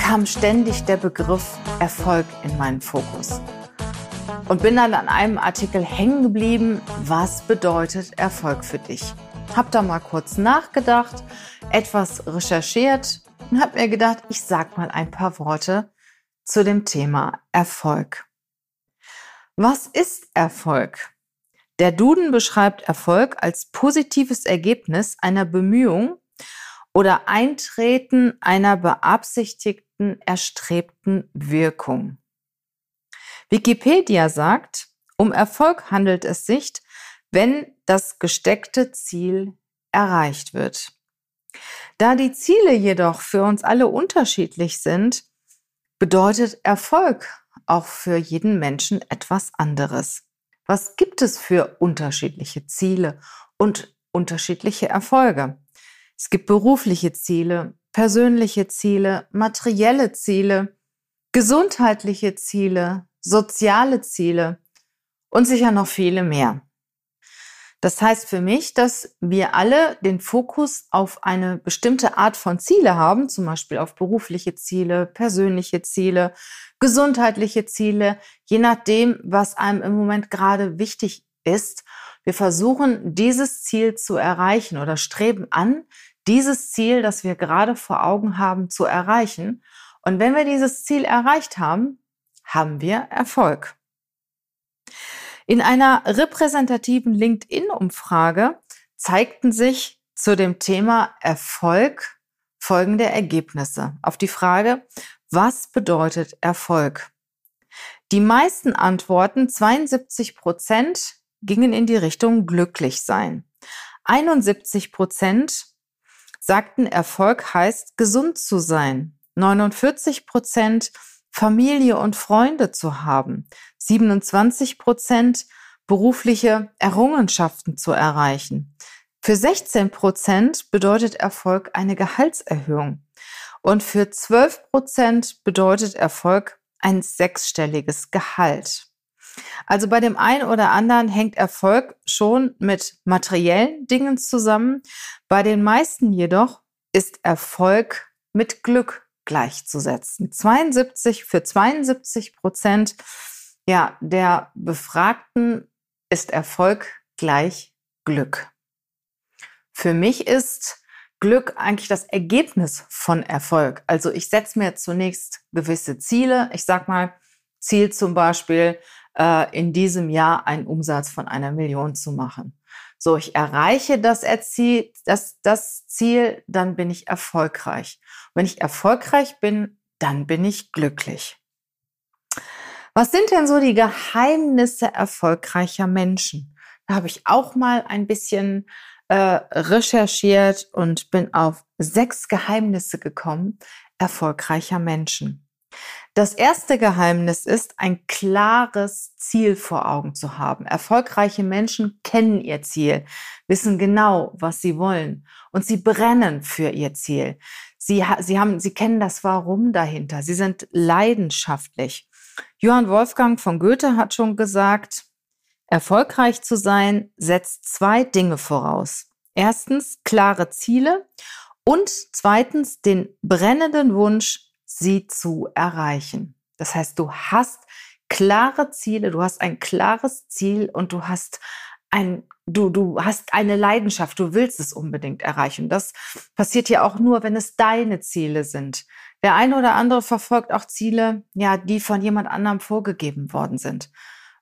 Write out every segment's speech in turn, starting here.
kam ständig der Begriff Erfolg in meinen Fokus. Und bin dann an einem Artikel hängen geblieben, was bedeutet Erfolg für dich? Hab da mal kurz nachgedacht, etwas recherchiert und hab mir gedacht, ich sag mal ein paar Worte zu dem Thema Erfolg. Was ist Erfolg? Der Duden beschreibt Erfolg als positives Ergebnis einer Bemühung oder Eintreten einer beabsichtigten, erstrebten Wirkung. Wikipedia sagt, um Erfolg handelt es sich, wenn das gesteckte Ziel erreicht wird. Da die Ziele jedoch für uns alle unterschiedlich sind, bedeutet Erfolg auch für jeden Menschen etwas anderes. Was gibt es für unterschiedliche Ziele und unterschiedliche Erfolge? Es gibt berufliche Ziele, persönliche Ziele, materielle Ziele, gesundheitliche Ziele, soziale Ziele und sicher noch viele mehr. Das heißt für mich, dass wir alle den Fokus auf eine bestimmte Art von Ziele haben, zum Beispiel auf berufliche Ziele, persönliche Ziele, gesundheitliche Ziele, je nachdem, was einem im Moment gerade wichtig ist. Wir versuchen, dieses Ziel zu erreichen oder streben an, dieses Ziel, das wir gerade vor Augen haben, zu erreichen. Und wenn wir dieses Ziel erreicht haben, haben wir Erfolg. In einer repräsentativen LinkedIn-Umfrage zeigten sich zu dem Thema Erfolg folgende Ergebnisse. Auf die Frage, was bedeutet Erfolg? Die meisten Antworten, 72 Prozent, gingen in die Richtung glücklich sein. 71 Prozent sagten, Erfolg heißt gesund zu sein. 49 Prozent Familie und Freunde zu haben, 27 Prozent berufliche Errungenschaften zu erreichen. Für 16 Prozent bedeutet Erfolg eine Gehaltserhöhung. Und für 12 Prozent bedeutet Erfolg ein sechsstelliges Gehalt. Also bei dem einen oder anderen hängt Erfolg schon mit materiellen Dingen zusammen. Bei den meisten jedoch ist Erfolg mit Glück gleichzusetzen. 72 für 72 Prozent ja, der Befragten ist Erfolg gleich Glück. Für mich ist Glück eigentlich das Ergebnis von Erfolg. Also ich setze mir zunächst gewisse Ziele. Ich sag mal, Ziel zum Beispiel, äh, in diesem Jahr einen Umsatz von einer Million zu machen. So, ich erreiche das, Erzie das, das Ziel, dann bin ich erfolgreich. Wenn ich erfolgreich bin, dann bin ich glücklich. Was sind denn so die Geheimnisse erfolgreicher Menschen? Da habe ich auch mal ein bisschen äh, recherchiert und bin auf sechs Geheimnisse gekommen erfolgreicher Menschen. Das erste Geheimnis ist, ein klares Ziel vor Augen zu haben. Erfolgreiche Menschen kennen ihr Ziel, wissen genau, was sie wollen und sie brennen für ihr Ziel. Sie, sie, haben, sie kennen das Warum dahinter. Sie sind leidenschaftlich. Johann Wolfgang von Goethe hat schon gesagt, erfolgreich zu sein setzt zwei Dinge voraus. Erstens klare Ziele und zweitens den brennenden Wunsch, sie zu erreichen. Das heißt, du hast klare Ziele, du hast ein klares Ziel und du hast ein, du, du hast eine Leidenschaft, du willst es unbedingt erreichen. Das passiert ja auch nur, wenn es deine Ziele sind. Der eine oder andere verfolgt auch Ziele, ja, die von jemand anderem vorgegeben worden sind.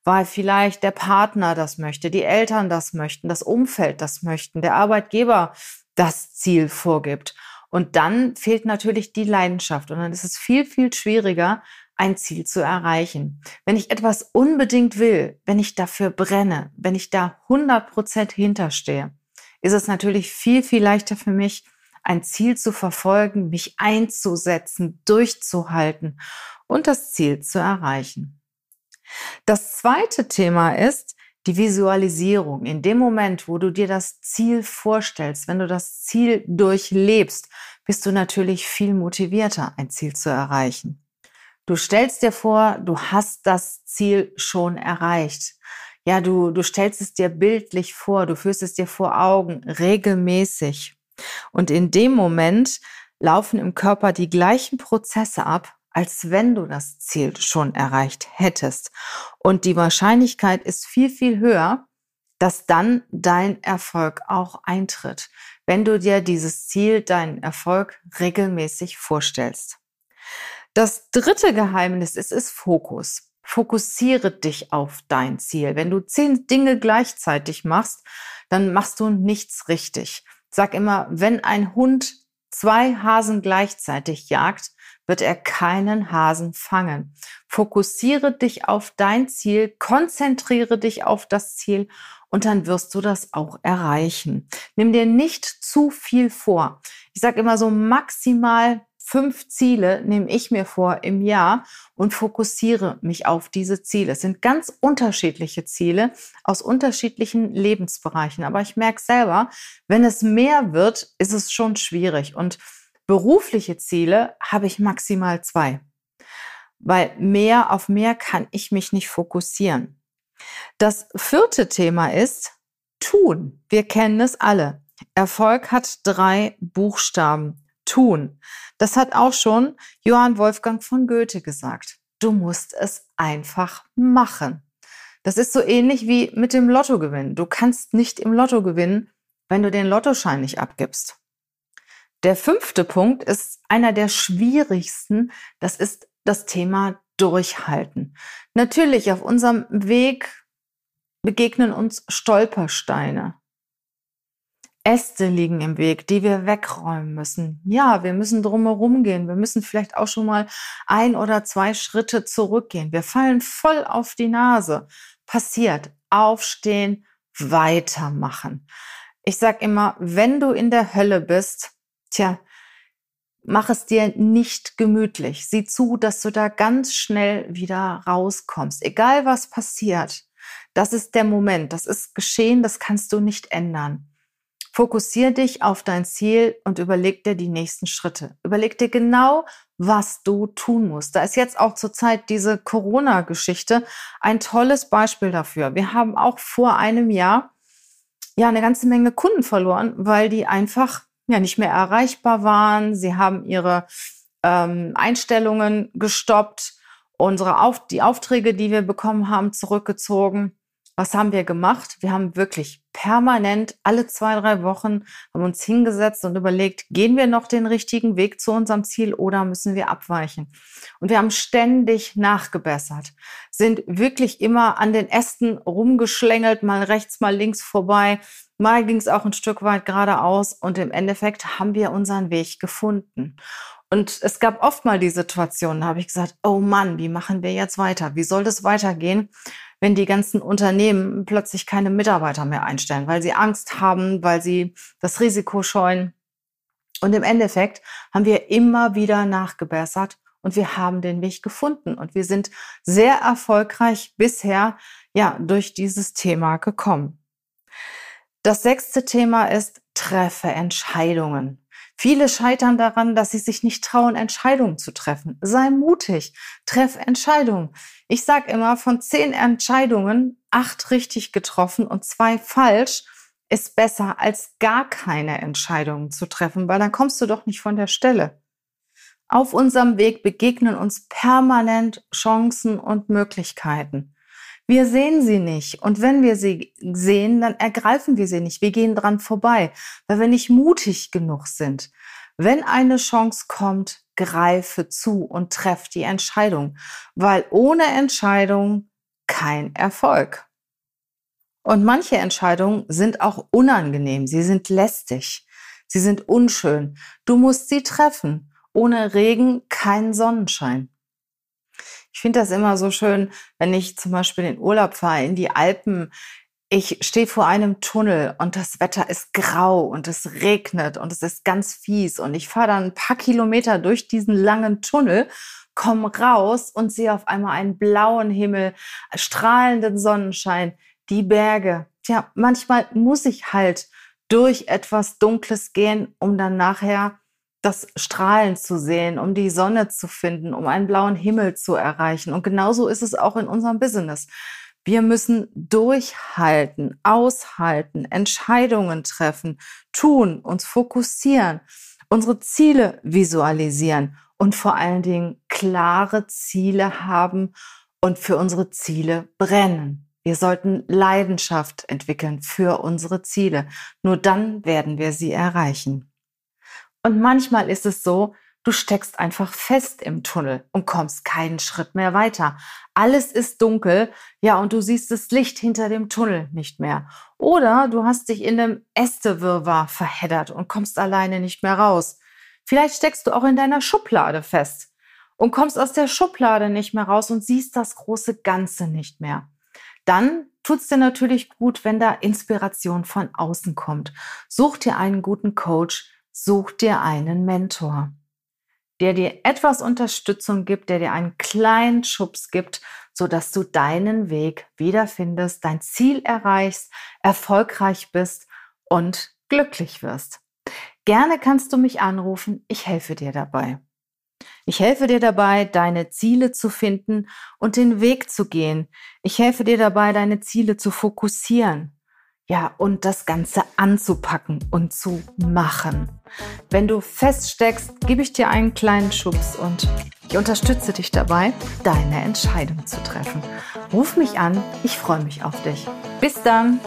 Weil vielleicht der Partner das möchte, die Eltern das möchten, das Umfeld das möchten, der Arbeitgeber das Ziel vorgibt. Und dann fehlt natürlich die Leidenschaft und dann ist es viel, viel schwieriger, ein Ziel zu erreichen. Wenn ich etwas unbedingt will, wenn ich dafür brenne, wenn ich da 100 Prozent hinterstehe, ist es natürlich viel, viel leichter für mich, ein Ziel zu verfolgen, mich einzusetzen, durchzuhalten und das Ziel zu erreichen. Das zweite Thema ist die Visualisierung. In dem Moment, wo du dir das Ziel vorstellst, wenn du das Ziel durchlebst, bist du natürlich viel motivierter, ein Ziel zu erreichen. Du stellst dir vor, du hast das Ziel schon erreicht. Ja, du, du stellst es dir bildlich vor, du führst es dir vor Augen regelmäßig. Und in dem Moment laufen im Körper die gleichen Prozesse ab, als wenn du das Ziel schon erreicht hättest. Und die Wahrscheinlichkeit ist viel, viel höher, dass dann dein Erfolg auch eintritt, wenn du dir dieses Ziel, deinen Erfolg regelmäßig vorstellst. Das dritte Geheimnis ist, ist Fokus. Fokussiere dich auf dein Ziel. Wenn du zehn Dinge gleichzeitig machst, dann machst du nichts richtig. Sag immer, wenn ein Hund zwei Hasen gleichzeitig jagt, wird er keinen Hasen fangen. Fokussiere dich auf dein Ziel, konzentriere dich auf das Ziel und dann wirst du das auch erreichen. Nimm dir nicht zu viel vor. Ich sage immer so maximal fünf Ziele nehme ich mir vor im Jahr und fokussiere mich auf diese Ziele. Es sind ganz unterschiedliche Ziele aus unterschiedlichen Lebensbereichen. Aber ich merke selber, wenn es mehr wird, ist es schon schwierig. Und berufliche Ziele habe ich maximal zwei. Weil mehr auf mehr kann ich mich nicht fokussieren. Das vierte Thema ist tun. Wir kennen es alle. Erfolg hat drei Buchstaben tun. Das hat auch schon Johann Wolfgang von Goethe gesagt. Du musst es einfach machen. Das ist so ähnlich wie mit dem Lottogewinn. Du kannst nicht im Lotto gewinnen, wenn du den Lottoschein nicht abgibst. Der fünfte Punkt ist einer der schwierigsten. Das ist das Thema Durchhalten. Natürlich, auf unserem Weg begegnen uns Stolpersteine. Äste liegen im Weg, die wir wegräumen müssen. Ja, wir müssen drumherum gehen. Wir müssen vielleicht auch schon mal ein oder zwei Schritte zurückgehen. Wir fallen voll auf die Nase. Passiert. Aufstehen, weitermachen. Ich sag immer, wenn du in der Hölle bist, tja, mach es dir nicht gemütlich. Sieh zu, dass du da ganz schnell wieder rauskommst. Egal was passiert. Das ist der Moment. Das ist geschehen. Das kannst du nicht ändern. Fokussier dich auf dein Ziel und überleg dir die nächsten Schritte. Überleg dir genau, was du tun musst. Da ist jetzt auch zurzeit diese Corona-Geschichte ein tolles Beispiel dafür. Wir haben auch vor einem Jahr ja eine ganze Menge Kunden verloren, weil die einfach ja nicht mehr erreichbar waren. Sie haben ihre ähm, Einstellungen gestoppt, unsere Auf die Aufträge, die wir bekommen haben, zurückgezogen. Was haben wir gemacht? Wir haben wirklich permanent alle zwei, drei Wochen haben uns hingesetzt und überlegt, gehen wir noch den richtigen Weg zu unserem Ziel oder müssen wir abweichen? Und wir haben ständig nachgebessert, sind wirklich immer an den Ästen rumgeschlängelt, mal rechts, mal links vorbei. Mal ging es auch ein Stück weit geradeaus und im Endeffekt haben wir unseren Weg gefunden. Und es gab oft mal die Situation, da habe ich gesagt, oh Mann, wie machen wir jetzt weiter? Wie soll das weitergehen? wenn die ganzen Unternehmen plötzlich keine Mitarbeiter mehr einstellen, weil sie Angst haben, weil sie das Risiko scheuen. Und im Endeffekt haben wir immer wieder nachgebessert und wir haben den Weg gefunden und wir sind sehr erfolgreich bisher ja durch dieses Thema gekommen. Das sechste Thema ist treffe Entscheidungen. Viele scheitern daran, dass sie sich nicht trauen, Entscheidungen zu treffen. Sei mutig, treff Entscheidungen. Ich sage immer, von zehn Entscheidungen acht richtig getroffen und zwei falsch ist besser, als gar keine Entscheidungen zu treffen, weil dann kommst du doch nicht von der Stelle. Auf unserem Weg begegnen uns permanent Chancen und Möglichkeiten. Wir sehen sie nicht. Und wenn wir sie sehen, dann ergreifen wir sie nicht. Wir gehen dran vorbei, weil wir nicht mutig genug sind. Wenn eine Chance kommt, greife zu und treff die Entscheidung, weil ohne Entscheidung kein Erfolg. Und manche Entscheidungen sind auch unangenehm, sie sind lästig, sie sind unschön. Du musst sie treffen. Ohne Regen kein Sonnenschein. Ich finde das immer so schön, wenn ich zum Beispiel in Urlaub fahre, in die Alpen. Ich stehe vor einem Tunnel und das Wetter ist grau und es regnet und es ist ganz fies und ich fahre dann ein paar Kilometer durch diesen langen Tunnel, komm raus und sehe auf einmal einen blauen Himmel, strahlenden Sonnenschein, die Berge. Tja, manchmal muss ich halt durch etwas Dunkles gehen, um dann nachher das Strahlen zu sehen, um die Sonne zu finden, um einen blauen Himmel zu erreichen. Und genauso ist es auch in unserem Business. Wir müssen durchhalten, aushalten, Entscheidungen treffen, tun, uns fokussieren, unsere Ziele visualisieren und vor allen Dingen klare Ziele haben und für unsere Ziele brennen. Wir sollten Leidenschaft entwickeln für unsere Ziele. Nur dann werden wir sie erreichen. Und manchmal ist es so, du steckst einfach fest im Tunnel und kommst keinen Schritt mehr weiter. Alles ist dunkel, ja, und du siehst das Licht hinter dem Tunnel nicht mehr. Oder du hast dich in einem Ästewirrwarr verheddert und kommst alleine nicht mehr raus. Vielleicht steckst du auch in deiner Schublade fest und kommst aus der Schublade nicht mehr raus und siehst das große Ganze nicht mehr. Dann tut es dir natürlich gut, wenn da Inspiration von außen kommt. Such dir einen guten Coach, such dir einen Mentor, der dir etwas Unterstützung gibt, der dir einen kleinen Schubs gibt, so dass du deinen Weg wiederfindest, dein Ziel erreichst, erfolgreich bist und glücklich wirst. Gerne kannst du mich anrufen, ich helfe dir dabei. Ich helfe dir dabei, deine Ziele zu finden und den Weg zu gehen. Ich helfe dir dabei, deine Ziele zu fokussieren. Ja, und das Ganze anzupacken und zu machen. Wenn du feststeckst, gebe ich dir einen kleinen Schubs und ich unterstütze dich dabei, deine Entscheidung zu treffen. Ruf mich an, ich freue mich auf dich. Bis dann!